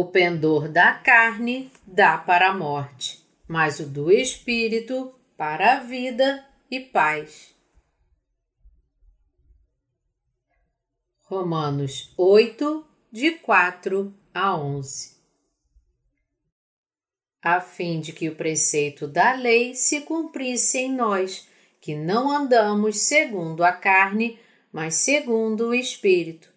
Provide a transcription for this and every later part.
O pendor da carne dá para a morte, mas o do espírito para a vida e paz. Romanos 8, de 4 a 11 A fim de que o preceito da lei se cumprisse em nós, que não andamos segundo a carne, mas segundo o Espírito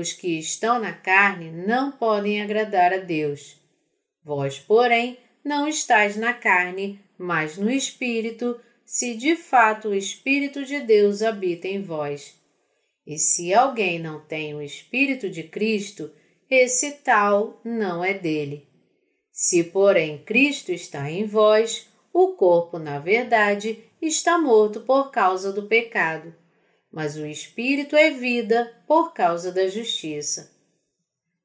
os que estão na carne não podem agradar a Deus. Vós, porém, não estáis na carne, mas no Espírito, se de fato o Espírito de Deus habita em vós. E se alguém não tem o Espírito de Cristo, esse tal não é dele. Se, porém, Cristo está em vós, o corpo, na verdade, está morto por causa do pecado, mas o Espírito é vida por causa da justiça.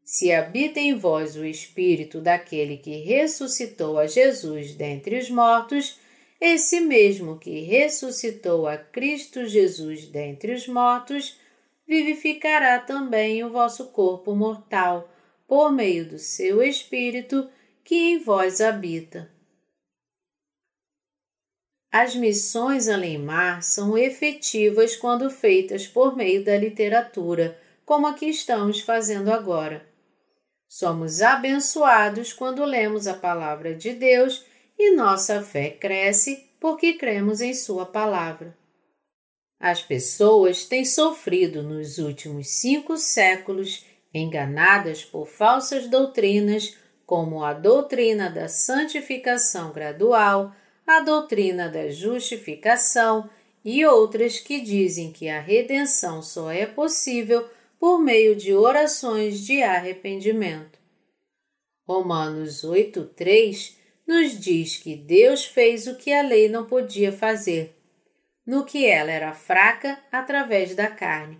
Se habita em vós o Espírito daquele que ressuscitou a Jesus dentre os mortos, esse mesmo que ressuscitou a Cristo Jesus dentre os mortos, vivificará também o vosso corpo mortal, por meio do seu Espírito que em vós habita. As missões além-mar são efetivas quando feitas por meio da literatura, como a que estamos fazendo agora. Somos abençoados quando lemos a palavra de Deus e nossa fé cresce porque cremos em Sua palavra. As pessoas têm sofrido nos últimos cinco séculos enganadas por falsas doutrinas, como a doutrina da santificação gradual a doutrina da justificação e outras que dizem que a redenção só é possível por meio de orações de arrependimento. Romanos 8,3 nos diz que Deus fez o que a lei não podia fazer, no que ela era fraca através da carne.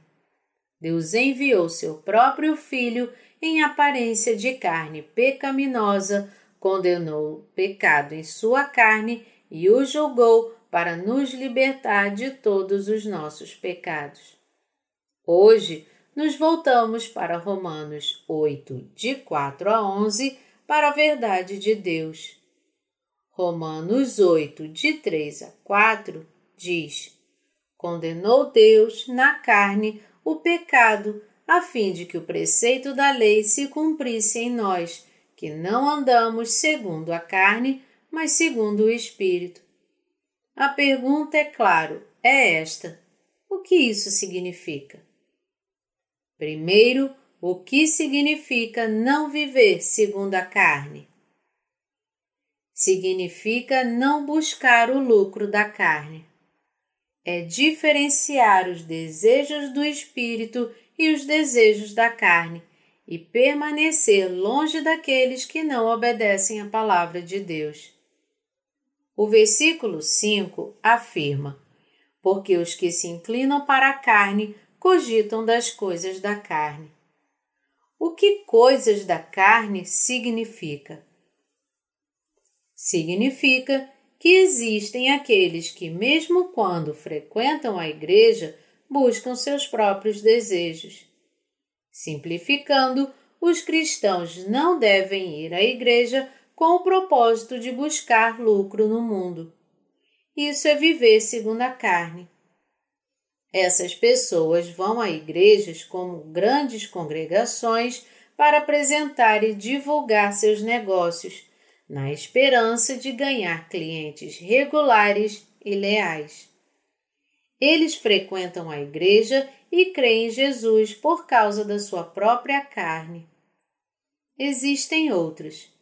Deus enviou seu próprio Filho em aparência de carne pecaminosa, condenou o pecado em sua carne e o julgou para nos libertar de todos os nossos pecados. Hoje, nos voltamos para Romanos 8, de 4 a 11, para a verdade de Deus. Romanos 8, de 3 a 4, diz: Condenou Deus na carne o pecado, a fim de que o preceito da lei se cumprisse em nós, que não andamos segundo a carne, mas segundo o Espírito. A pergunta, é claro, é esta: o que isso significa? Primeiro, o que significa não viver segundo a carne? Significa não buscar o lucro da carne. É diferenciar os desejos do espírito e os desejos da carne e permanecer longe daqueles que não obedecem à palavra de Deus. O versículo 5 afirma: Porque os que se inclinam para a carne cogitam das coisas da carne. O que coisas da carne significa? Significa que existem aqueles que, mesmo quando frequentam a igreja, buscam seus próprios desejos. Simplificando, os cristãos não devem ir à igreja com o propósito de buscar lucro no mundo. Isso é viver segundo a carne. Essas pessoas vão a igrejas como grandes congregações para apresentar e divulgar seus negócios, na esperança de ganhar clientes regulares e leais. Eles frequentam a igreja e creem em Jesus por causa da sua própria carne. Existem outros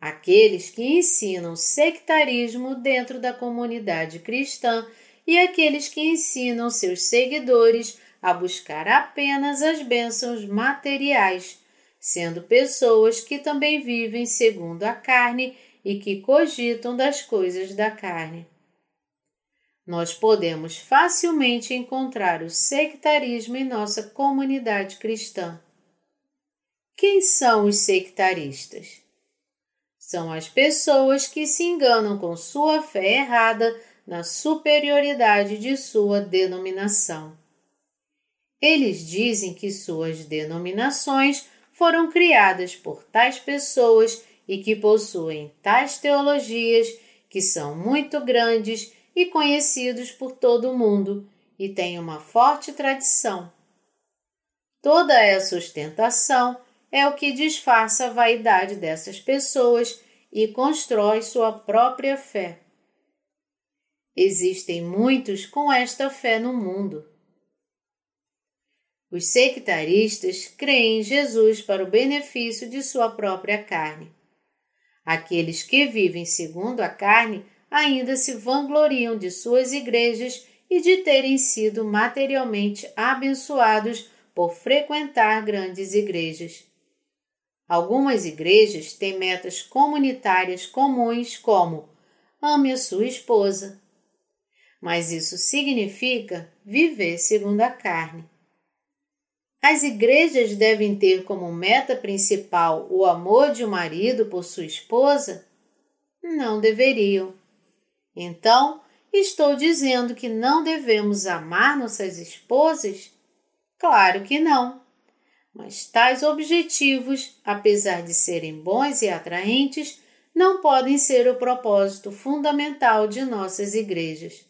aqueles que ensinam sectarismo dentro da comunidade cristã e aqueles que ensinam seus seguidores a buscar apenas as bênçãos materiais, sendo pessoas que também vivem segundo a carne e que cogitam das coisas da carne. Nós podemos facilmente encontrar o sectarismo em nossa comunidade cristã. Quem são os sectaristas? São as pessoas que se enganam com sua fé errada na superioridade de sua denominação. Eles dizem que suas denominações foram criadas por tais pessoas e que possuem tais teologias que são muito grandes e conhecidos por todo o mundo e têm uma forte tradição. Toda essa ostentação é o que disfarça a vaidade dessas pessoas e constrói sua própria fé. Existem muitos com esta fé no mundo. Os sectaristas creem em Jesus para o benefício de sua própria carne. Aqueles que vivem segundo a carne ainda se vangloriam de suas igrejas e de terem sido materialmente abençoados por frequentar grandes igrejas. Algumas igrejas têm metas comunitárias comuns, como ame a sua esposa. Mas isso significa viver segundo a carne. As igrejas devem ter como meta principal o amor de um marido por sua esposa? Não deveriam. Então, estou dizendo que não devemos amar nossas esposas? Claro que não. Mas tais objetivos, apesar de serem bons e atraentes, não podem ser o propósito fundamental de nossas igrejas.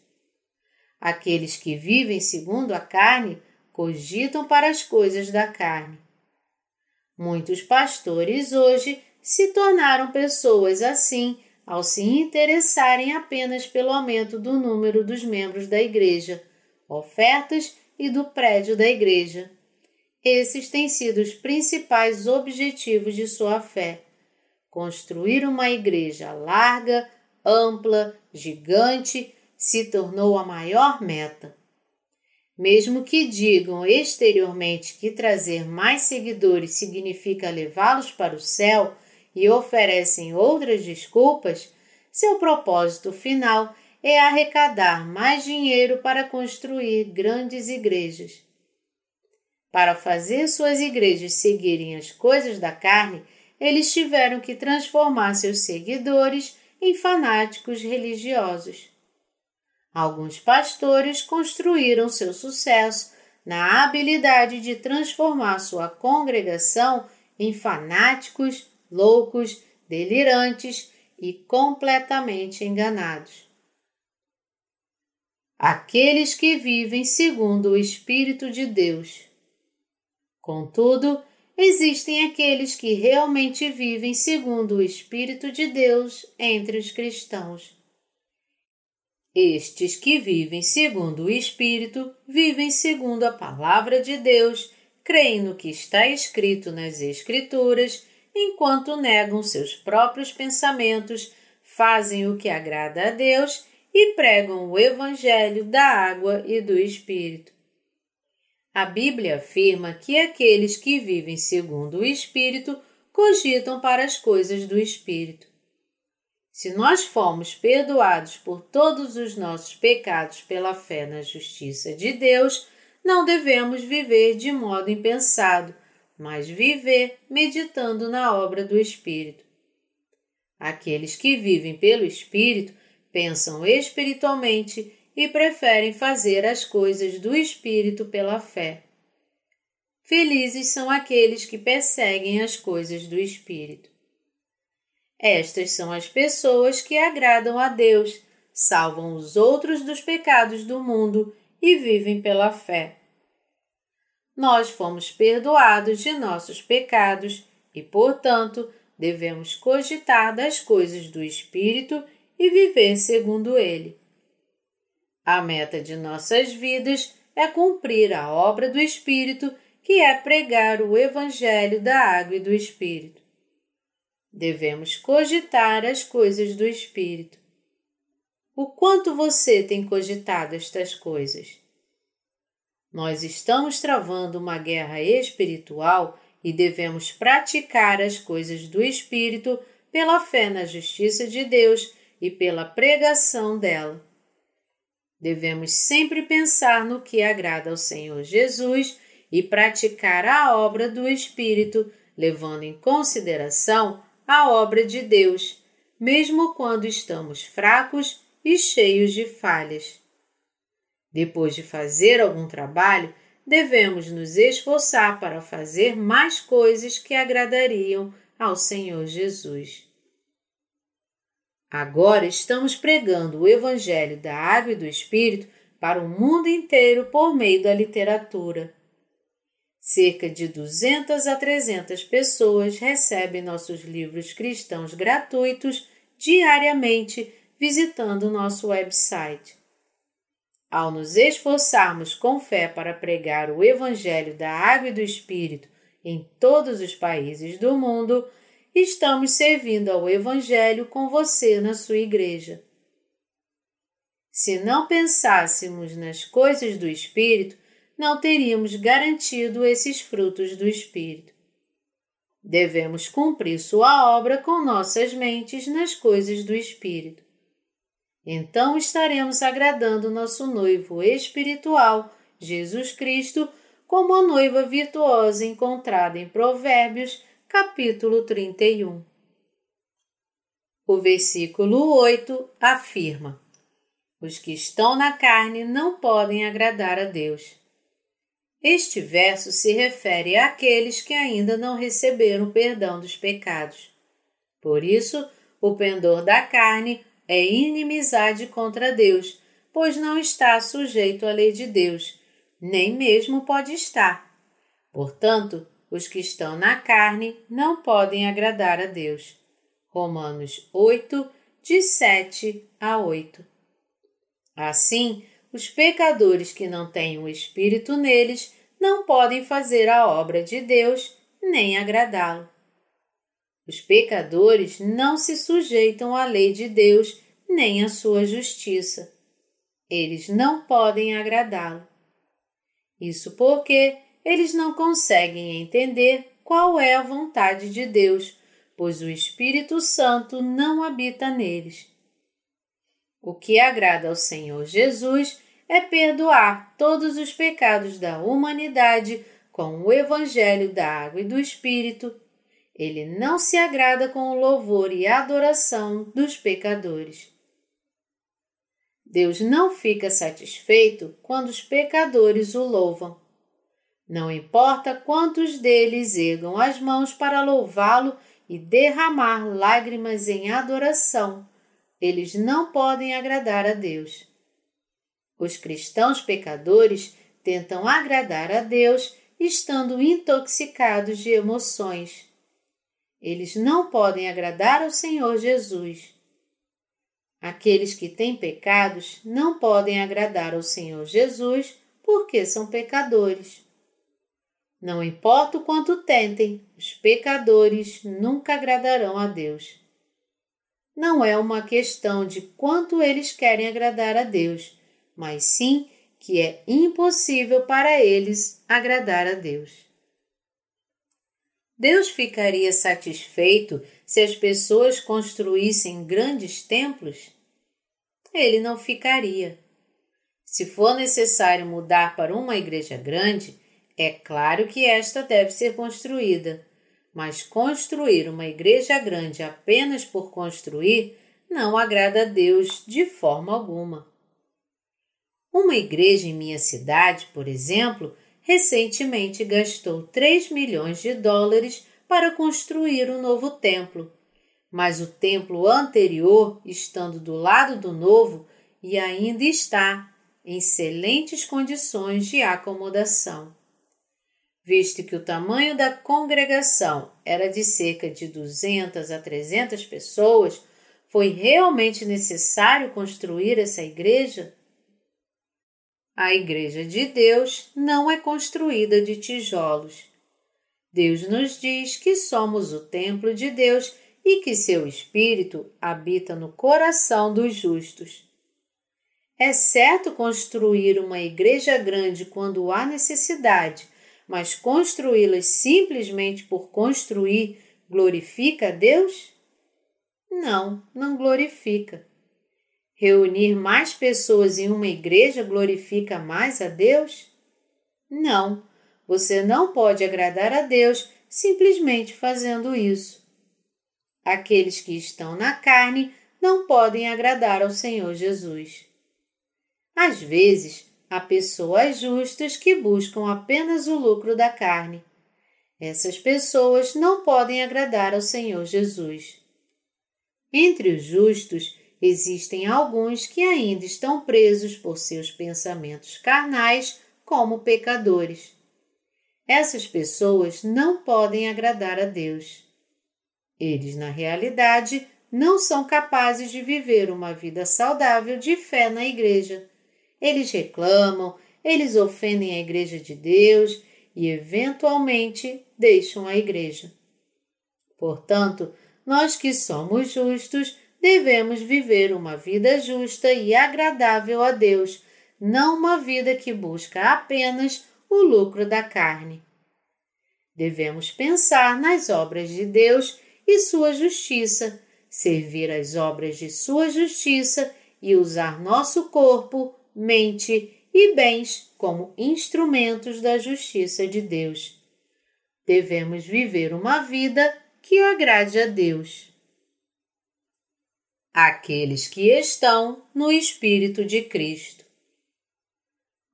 Aqueles que vivem segundo a carne cogitam para as coisas da carne. Muitos pastores hoje se tornaram pessoas assim ao se interessarem apenas pelo aumento do número dos membros da igreja, ofertas e do prédio da igreja esses têm sido os principais objetivos de sua fé: construir uma igreja larga, ampla, gigante, se tornou a maior meta. Mesmo que digam exteriormente que trazer mais seguidores significa levá-los para o céu e oferecem outras desculpas, seu propósito final é arrecadar mais dinheiro para construir grandes igrejas. Para fazer suas igrejas seguirem as coisas da carne, eles tiveram que transformar seus seguidores em fanáticos religiosos. Alguns pastores construíram seu sucesso na habilidade de transformar sua congregação em fanáticos, loucos, delirantes e completamente enganados. Aqueles que vivem segundo o Espírito de Deus Contudo, existem aqueles que realmente vivem segundo o Espírito de Deus entre os cristãos. Estes que vivem segundo o Espírito vivem segundo a palavra de Deus, creem no que está escrito nas Escrituras, enquanto negam seus próprios pensamentos, fazem o que agrada a Deus e pregam o Evangelho da água e do Espírito. A Bíblia afirma que aqueles que vivem segundo o Espírito cogitam para as coisas do Espírito. Se nós fomos perdoados por todos os nossos pecados pela fé na justiça de Deus, não devemos viver de modo impensado, mas viver meditando na obra do Espírito. Aqueles que vivem pelo Espírito pensam espiritualmente e preferem fazer as coisas do Espírito pela fé. Felizes são aqueles que perseguem as coisas do Espírito. Estas são as pessoas que agradam a Deus, salvam os outros dos pecados do mundo e vivem pela fé. Nós fomos perdoados de nossos pecados e, portanto, devemos cogitar das coisas do Espírito e viver segundo ele. A meta de nossas vidas é cumprir a obra do Espírito, que é pregar o Evangelho da Água e do Espírito. Devemos cogitar as coisas do Espírito. O quanto você tem cogitado estas coisas? Nós estamos travando uma guerra espiritual e devemos praticar as coisas do Espírito pela fé na justiça de Deus e pela pregação dela. Devemos sempre pensar no que agrada ao Senhor Jesus e praticar a obra do Espírito, levando em consideração a obra de Deus, mesmo quando estamos fracos e cheios de falhas. Depois de fazer algum trabalho, devemos nos esforçar para fazer mais coisas que agradariam ao Senhor Jesus. Agora estamos pregando o Evangelho da Água e do Espírito para o mundo inteiro por meio da literatura. Cerca de 200 a 300 pessoas recebem nossos livros cristãos gratuitos diariamente visitando nosso website. Ao nos esforçarmos com fé para pregar o Evangelho da Água e do Espírito em todos os países do mundo, estamos servindo ao Evangelho com você na sua igreja. Se não pensássemos nas coisas do Espírito, não teríamos garantido esses frutos do Espírito. Devemos cumprir sua obra com nossas mentes nas coisas do Espírito. Então estaremos agradando nosso noivo espiritual, Jesus Cristo, como a noiva virtuosa encontrada em Provérbios, capítulo 31. O versículo 8 afirma: Os que estão na carne não podem agradar a Deus. Este verso se refere àqueles que ainda não receberam perdão dos pecados. Por isso, o pendor da carne é inimizade contra Deus, pois não está sujeito à lei de Deus, nem mesmo pode estar. Portanto, os que estão na carne não podem agradar a Deus. Romanos 8, de 7 a 8. Assim, os pecadores que não têm o Espírito neles não podem fazer a obra de Deus nem agradá-lo. Os pecadores não se sujeitam à lei de Deus nem à sua justiça. Eles não podem agradá-lo. Isso porque eles não conseguem entender qual é a vontade de Deus, pois o Espírito Santo não habita neles. O que agrada ao Senhor Jesus é perdoar todos os pecados da humanidade com o Evangelho da Água e do Espírito ele não se agrada com o louvor e adoração dos pecadores. Deus não fica satisfeito quando os pecadores o louvam. Não importa quantos deles ergam as mãos para louvá-lo e derramar lágrimas em adoração, eles não podem agradar a Deus. Os cristãos pecadores tentam agradar a Deus estando intoxicados de emoções. Eles não podem agradar ao Senhor Jesus. Aqueles que têm pecados não podem agradar ao Senhor Jesus porque são pecadores. Não importa o quanto tentem, os pecadores nunca agradarão a Deus. Não é uma questão de quanto eles querem agradar a Deus, mas sim que é impossível para eles agradar a Deus. Deus ficaria satisfeito se as pessoas construíssem grandes templos? Ele não ficaria. Se for necessário mudar para uma igreja grande, é claro que esta deve ser construída, mas construir uma igreja grande apenas por construir não agrada a Deus de forma alguma. Uma igreja em minha cidade, por exemplo, recentemente gastou 3 milhões de dólares para construir um novo templo, mas o templo anterior, estando do lado do novo, e ainda está em excelentes condições de acomodação. Visto que o tamanho da congregação era de cerca de 200 a 300 pessoas, foi realmente necessário construir essa igreja? A Igreja de Deus não é construída de tijolos. Deus nos diz que somos o templo de Deus e que seu Espírito habita no coração dos justos. É certo construir uma igreja grande quando há necessidade, mas construí-las simplesmente por construir glorifica a Deus? Não, não glorifica. Reunir mais pessoas em uma igreja glorifica mais a Deus? Não, você não pode agradar a Deus simplesmente fazendo isso. Aqueles que estão na carne não podem agradar ao Senhor Jesus. Às vezes, há pessoas justas que buscam apenas o lucro da carne. Essas pessoas não podem agradar ao Senhor Jesus. Entre os justos, existem alguns que ainda estão presos por seus pensamentos carnais como pecadores. Essas pessoas não podem agradar a Deus. Eles, na realidade, não são capazes de viver uma vida saudável de fé na igreja. Eles reclamam, eles ofendem a igreja de Deus e, eventualmente, deixam a igreja. Portanto, nós que somos justos devemos viver uma vida justa e agradável a Deus, não uma vida que busca apenas o lucro da carne. Devemos pensar nas obras de Deus e sua justiça servir as obras de sua justiça e usar nosso corpo, mente e bens como instrumentos da justiça de Deus. Devemos viver uma vida que agrade a Deus. Aqueles que estão no Espírito de Cristo.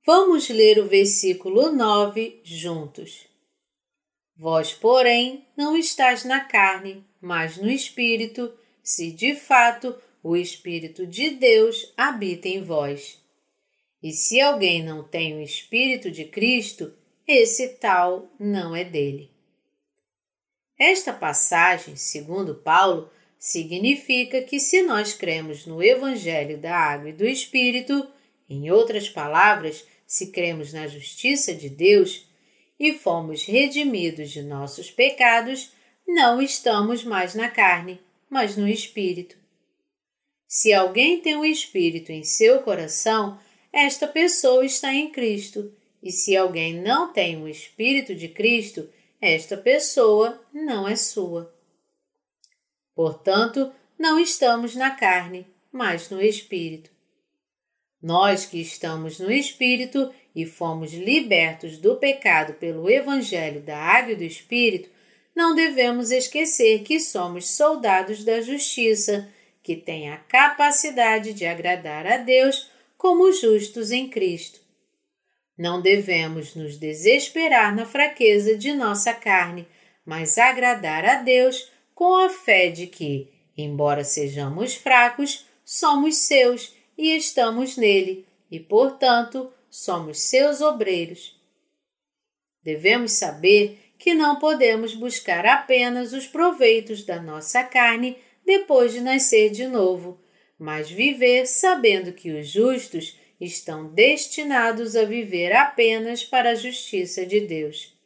Vamos ler o versículo 9 juntos. Vós, porém, não estás na carne, mas no Espírito, se de fato o Espírito de Deus habita em vós. E se alguém não tem o Espírito de Cristo, esse tal não é dele. Esta passagem, segundo Paulo, significa que se nós cremos no Evangelho da Água e do Espírito, em outras palavras, se cremos na justiça de Deus e fomos redimidos de nossos pecados, não estamos mais na carne, mas no espírito. Se alguém tem o espírito em seu coração, esta pessoa está em Cristo, e se alguém não tem o espírito de Cristo, esta pessoa não é sua. Portanto, não estamos na carne, mas no espírito. Nós que estamos no espírito e fomos libertos do pecado pelo evangelho da água e do espírito, não devemos esquecer que somos soldados da justiça, que têm a capacidade de agradar a Deus como justos em Cristo. Não devemos nos desesperar na fraqueza de nossa carne, mas agradar a Deus com a fé de que, embora sejamos fracos, somos seus e estamos nele, e, portanto, somos seus obreiros. Devemos saber que não podemos buscar apenas os proveitos da nossa carne depois de nascer de novo, mas viver sabendo que os justos estão destinados a viver apenas para a justiça de Deus.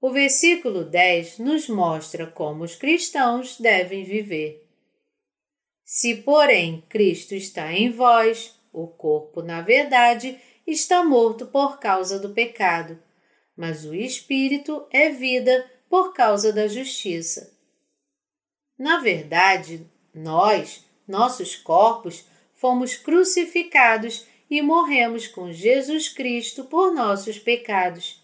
O versículo 10 nos mostra como os cristãos devem viver. Se, porém, Cristo está em vós, o corpo, na verdade, está morto por causa do pecado mas o espírito é vida por causa da justiça. Na verdade, nós, nossos corpos, fomos crucificados e morremos com Jesus Cristo por nossos pecados.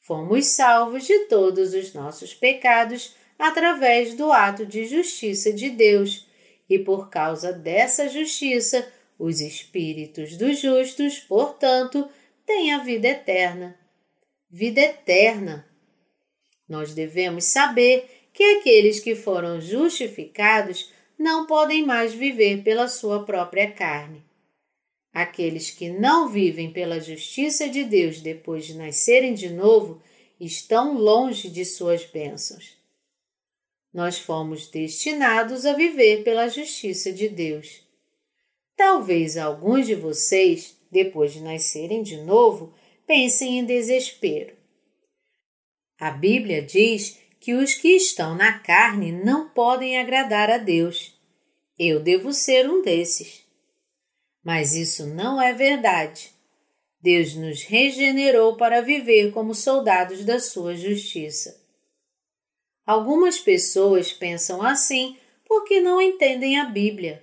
Fomos salvos de todos os nossos pecados através do ato de justiça de Deus, e por causa dessa justiça, os espíritos dos justos, portanto, têm a vida eterna vida eterna. Nós devemos saber que aqueles que foram justificados não podem mais viver pela sua própria carne. Aqueles que não vivem pela justiça de Deus depois de nascerem de novo estão longe de suas bênçãos. Nós fomos destinados a viver pela justiça de Deus. Talvez alguns de vocês, depois de nascerem de novo, pensem em desespero. A Bíblia diz que os que estão na carne não podem agradar a Deus. Eu devo ser um desses. Mas isso não é verdade. Deus nos regenerou para viver como soldados da sua justiça. Algumas pessoas pensam assim porque não entendem a Bíblia.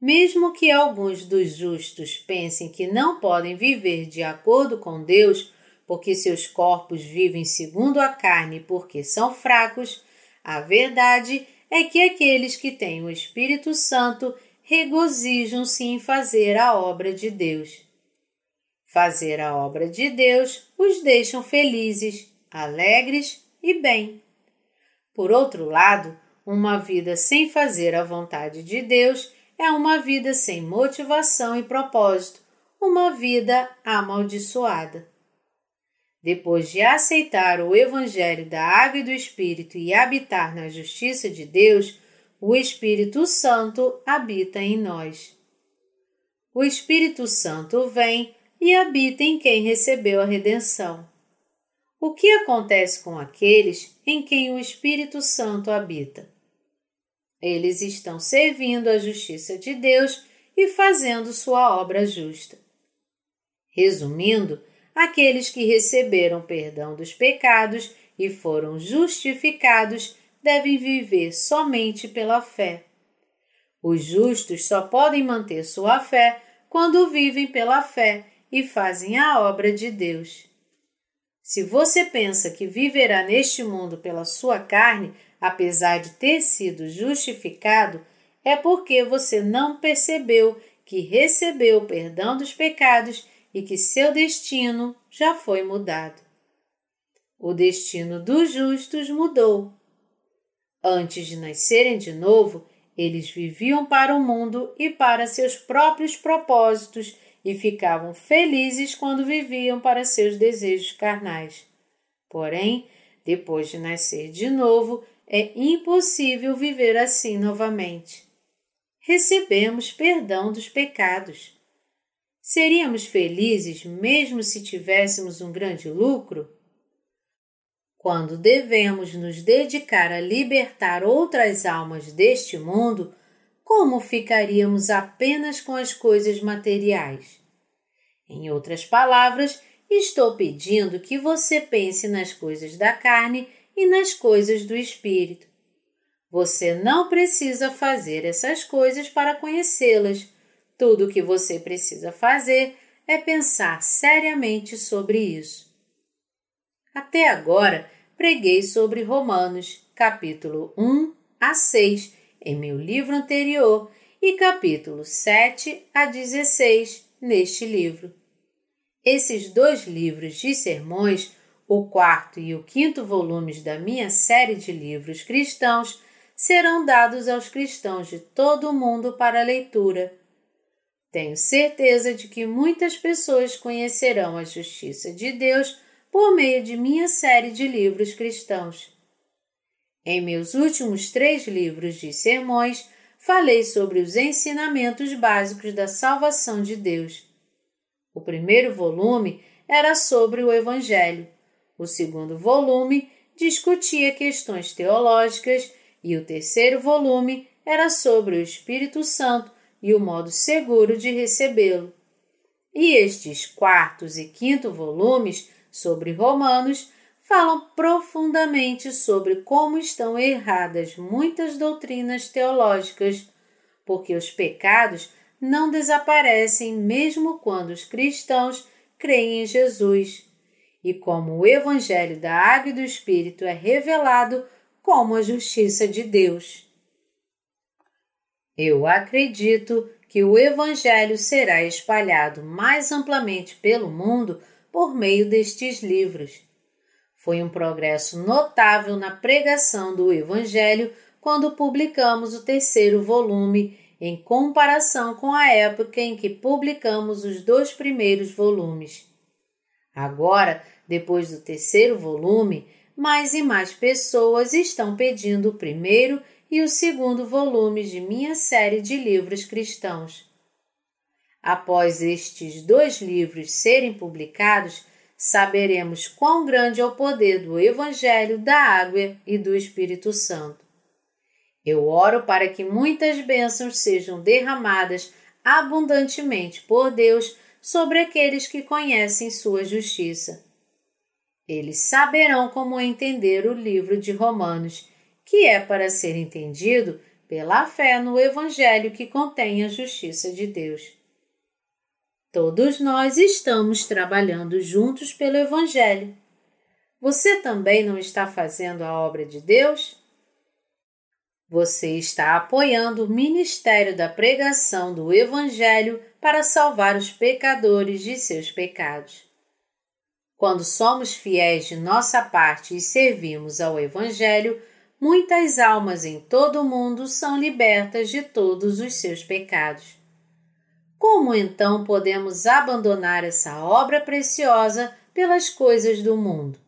Mesmo que alguns dos justos pensem que não podem viver de acordo com Deus, porque seus corpos vivem segundo a carne porque são fracos, a verdade é que aqueles que têm o Espírito Santo regozijam-se em fazer a obra de Deus. Fazer a obra de Deus os deixam felizes, alegres e bem. Por outro lado, uma vida sem fazer a vontade de Deus é uma vida sem motivação e propósito, uma vida amaldiçoada. Depois de aceitar o Evangelho da Água e do Espírito e habitar na justiça de Deus, o Espírito Santo habita em nós. O Espírito Santo vem e habita em quem recebeu a redenção. O que acontece com aqueles em quem o Espírito Santo habita? Eles estão servindo a justiça de Deus e fazendo sua obra justa. Resumindo, aqueles que receberam perdão dos pecados e foram justificados devem viver somente pela fé. Os justos só podem manter sua fé quando vivem pela fé e fazem a obra de Deus. Se você pensa que viverá neste mundo pela sua carne, apesar de ter sido justificado, é porque você não percebeu que recebeu o perdão dos pecados e que seu destino já foi mudado. O destino dos justos mudou. Antes de nascerem de novo, eles viviam para o mundo e para seus próprios propósitos e ficavam felizes quando viviam para seus desejos carnais. Porém, depois de nascer de novo, é impossível viver assim novamente. Recebemos perdão dos pecados. Seríamos felizes mesmo se tivéssemos um grande lucro? Quando devemos nos dedicar a libertar outras almas deste mundo, como ficaríamos apenas com as coisas materiais? Em outras palavras, estou pedindo que você pense nas coisas da carne e nas coisas do espírito. Você não precisa fazer essas coisas para conhecê-las. Tudo o que você precisa fazer é pensar seriamente sobre isso. Até agora, preguei sobre Romanos, capítulo 1 a 6, em meu livro anterior, e capítulo 7 a 16, neste livro. Esses dois livros de sermões o quarto e o quinto volumes da minha série de livros cristãos serão dados aos cristãos de todo o mundo para leitura. Tenho certeza de que muitas pessoas conhecerão a justiça de Deus por meio de minha série de livros cristãos. Em meus últimos três livros de sermões, falei sobre os ensinamentos básicos da salvação de Deus. O primeiro volume era sobre o Evangelho. O segundo volume discutia questões teológicas e o terceiro volume era sobre o Espírito Santo e o modo seguro de recebê-lo. E estes quartos e quinto volumes sobre Romanos falam profundamente sobre como estão erradas muitas doutrinas teológicas, porque os pecados não desaparecem mesmo quando os cristãos creem em Jesus e como o Evangelho da Água e do Espírito é revelado como a justiça de Deus. Eu acredito que o Evangelho será espalhado mais amplamente pelo mundo por meio destes livros. Foi um progresso notável na pregação do Evangelho quando publicamos o terceiro volume, em comparação com a época em que publicamos os dois primeiros volumes. Agora, depois do terceiro volume, mais e mais pessoas estão pedindo o primeiro e o segundo volumes de minha série de livros cristãos. Após estes dois livros serem publicados, saberemos quão grande é o poder do Evangelho, da Água e do Espírito Santo. Eu oro para que muitas bênçãos sejam derramadas abundantemente por Deus sobre aqueles que conhecem sua justiça. Eles saberão como entender o livro de Romanos, que é para ser entendido pela fé no Evangelho que contém a justiça de Deus. Todos nós estamos trabalhando juntos pelo Evangelho. Você também não está fazendo a obra de Deus? Você está apoiando o ministério da pregação do Evangelho para salvar os pecadores de seus pecados. Quando somos fiéis de nossa parte e servimos ao Evangelho, muitas almas em todo o mundo são libertas de todos os seus pecados. Como então podemos abandonar essa obra preciosa pelas coisas do mundo?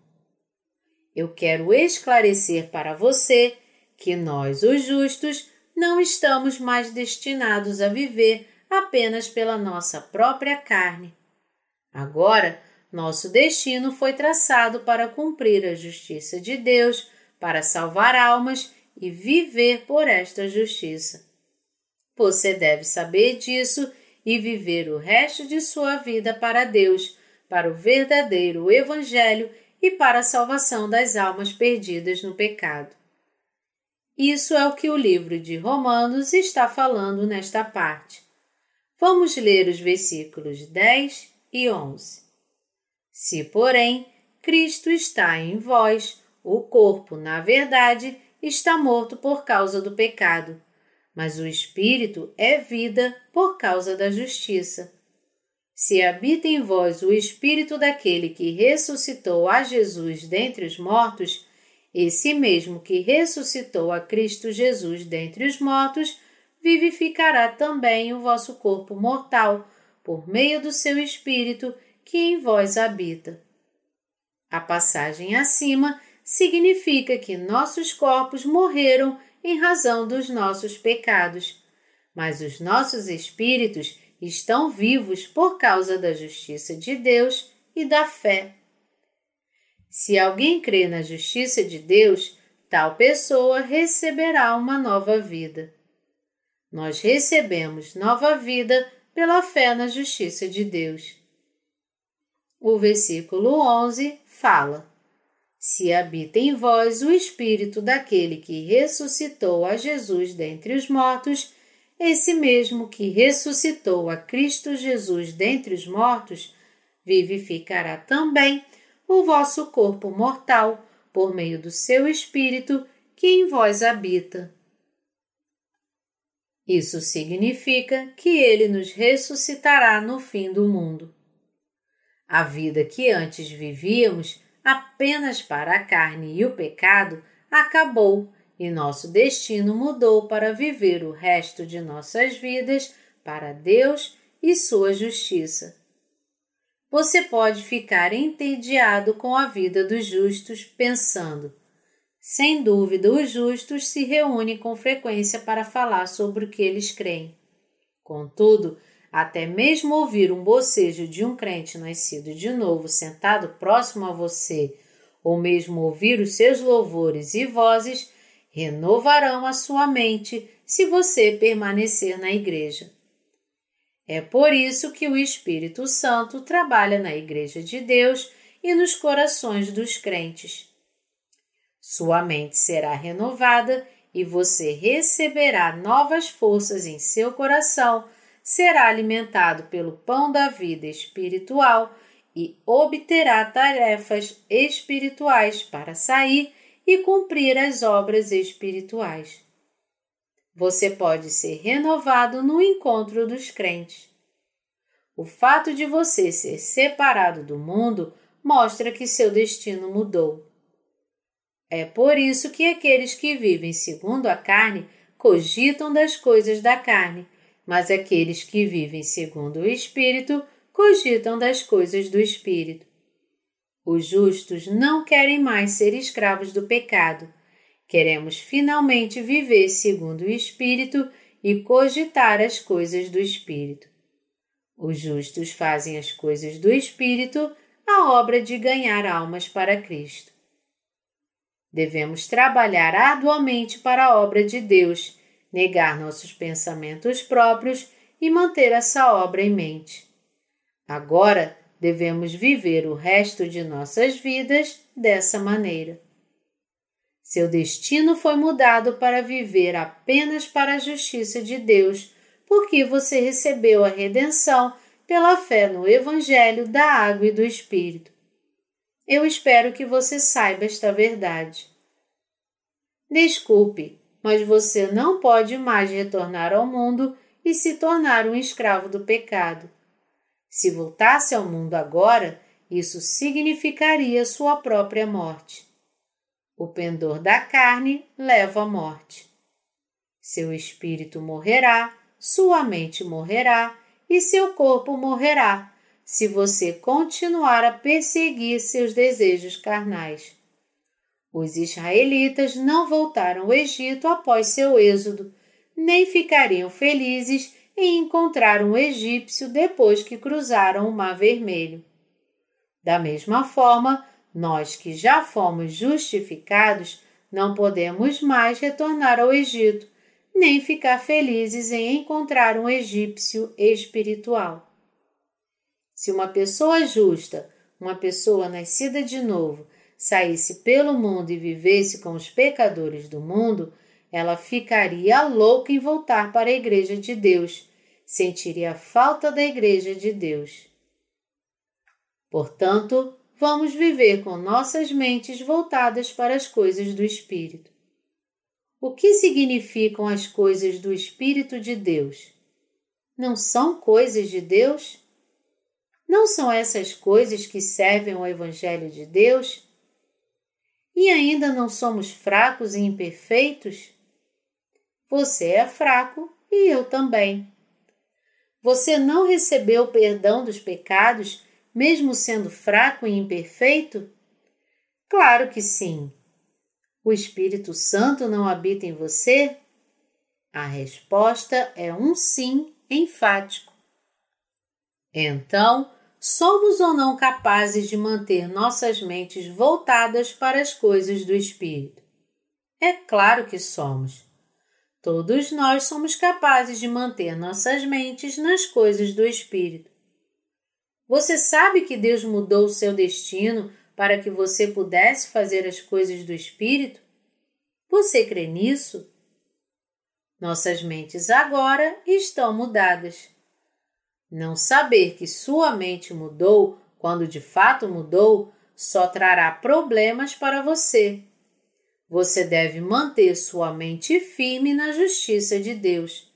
Eu quero esclarecer para você que nós, os justos, não estamos mais destinados a viver apenas pela nossa própria carne. Agora, nosso destino foi traçado para cumprir a justiça de Deus, para salvar almas e viver por esta justiça. Você deve saber disso e viver o resto de sua vida para Deus, para o verdadeiro Evangelho e para a salvação das almas perdidas no pecado. Isso é o que o livro de Romanos está falando nesta parte. Vamos ler os versículos 10 e 11. Se, porém, Cristo está em vós, o corpo, na verdade, está morto por causa do pecado, mas o espírito é vida por causa da justiça. Se habita em vós o espírito daquele que ressuscitou a Jesus dentre os mortos, esse mesmo que ressuscitou a Cristo Jesus dentre os mortos, vivificará também o vosso corpo mortal, por meio do seu Espírito que em vós habita. A passagem acima significa que nossos corpos morreram em razão dos nossos pecados, mas os nossos espíritos estão vivos por causa da justiça de Deus e da fé se alguém crê na justiça de Deus, tal pessoa receberá uma nova vida. Nós recebemos nova vida pela fé na justiça de Deus. O versículo 11 fala: Se habita em vós o espírito daquele que ressuscitou a Jesus dentre os mortos, esse mesmo que ressuscitou a Cristo Jesus dentre os mortos, vivificará também o vosso corpo mortal, por meio do seu Espírito que em vós habita. Isso significa que ele nos ressuscitará no fim do mundo. A vida que antes vivíamos apenas para a carne e o pecado acabou e nosso destino mudou para viver o resto de nossas vidas para Deus e Sua justiça você pode ficar entediado com a vida dos justos, pensando: sem dúvida, os justos se reúnem com frequência para falar sobre o que eles creem. Contudo, até mesmo ouvir um bocejo de um crente nascido de novo sentado próximo a você, ou mesmo ouvir os seus louvores e vozes, renovarão a sua mente se você permanecer na igreja. É por isso que o Espírito Santo trabalha na Igreja de Deus e nos corações dos crentes. Sua mente será renovada e você receberá novas forças em seu coração, será alimentado pelo pão da vida espiritual e obterá tarefas espirituais para sair e cumprir as obras espirituais. Você pode ser renovado no encontro dos crentes. O fato de você ser separado do mundo mostra que seu destino mudou. É por isso que aqueles que vivem segundo a carne cogitam das coisas da carne, mas aqueles que vivem segundo o Espírito cogitam das coisas do Espírito. Os justos não querem mais ser escravos do pecado Queremos finalmente viver segundo o Espírito e cogitar as coisas do Espírito. Os justos fazem as coisas do Espírito, a obra de ganhar almas para Cristo. Devemos trabalhar arduamente para a obra de Deus, negar nossos pensamentos próprios e manter essa obra em mente. Agora devemos viver o resto de nossas vidas dessa maneira. Seu destino foi mudado para viver apenas para a justiça de Deus, porque você recebeu a redenção pela fé no Evangelho da Água e do Espírito. Eu espero que você saiba esta verdade. Desculpe, mas você não pode mais retornar ao mundo e se tornar um escravo do pecado. Se voltasse ao mundo agora, isso significaria sua própria morte. O pendor da carne leva à morte. Seu espírito morrerá, sua mente morrerá e seu corpo morrerá, se você continuar a perseguir seus desejos carnais. Os israelitas não voltaram ao Egito após seu êxodo, nem ficariam felizes em encontrar um egípcio depois que cruzaram o Mar Vermelho. Da mesma forma, nós que já fomos justificados não podemos mais retornar ao Egito, nem ficar felizes em encontrar um egípcio espiritual. Se uma pessoa justa, uma pessoa nascida de novo, saísse pelo mundo e vivesse com os pecadores do mundo, ela ficaria louca em voltar para a Igreja de Deus, sentiria falta da Igreja de Deus. Portanto, vamos viver com nossas mentes voltadas para as coisas do Espírito. O que significam as coisas do Espírito de Deus? Não são coisas de Deus? Não são essas coisas que servem ao Evangelho de Deus? E ainda não somos fracos e imperfeitos? Você é fraco e eu também. Você não recebeu o perdão dos pecados, mesmo sendo fraco e imperfeito? Claro que sim. O Espírito Santo não habita em você? A resposta é um sim enfático. Então, somos ou não capazes de manter nossas mentes voltadas para as coisas do Espírito? É claro que somos. Todos nós somos capazes de manter nossas mentes nas coisas do Espírito. Você sabe que Deus mudou o seu destino para que você pudesse fazer as coisas do Espírito? Você crê nisso? Nossas mentes agora estão mudadas. Não saber que sua mente mudou, quando de fato mudou, só trará problemas para você. Você deve manter sua mente firme na justiça de Deus.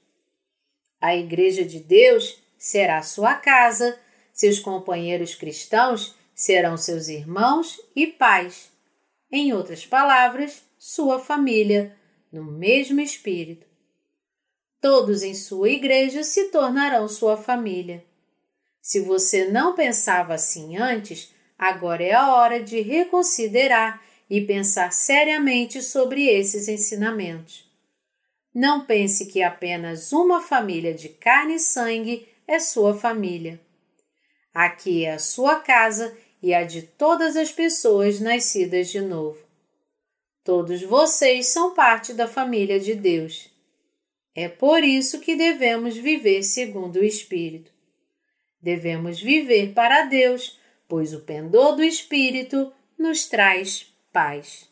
A Igreja de Deus será sua casa, seus companheiros cristãos serão seus irmãos e pais. Em outras palavras, sua família, no mesmo espírito. Todos em sua igreja se tornarão sua família. Se você não pensava assim antes, agora é a hora de reconsiderar e pensar seriamente sobre esses ensinamentos. Não pense que apenas uma família de carne e sangue é sua família. Aqui é a sua casa e a de todas as pessoas nascidas de novo. Todos vocês são parte da família de Deus. É por isso que devemos viver segundo o Espírito. Devemos viver para Deus, pois o pendor do Espírito nos traz paz.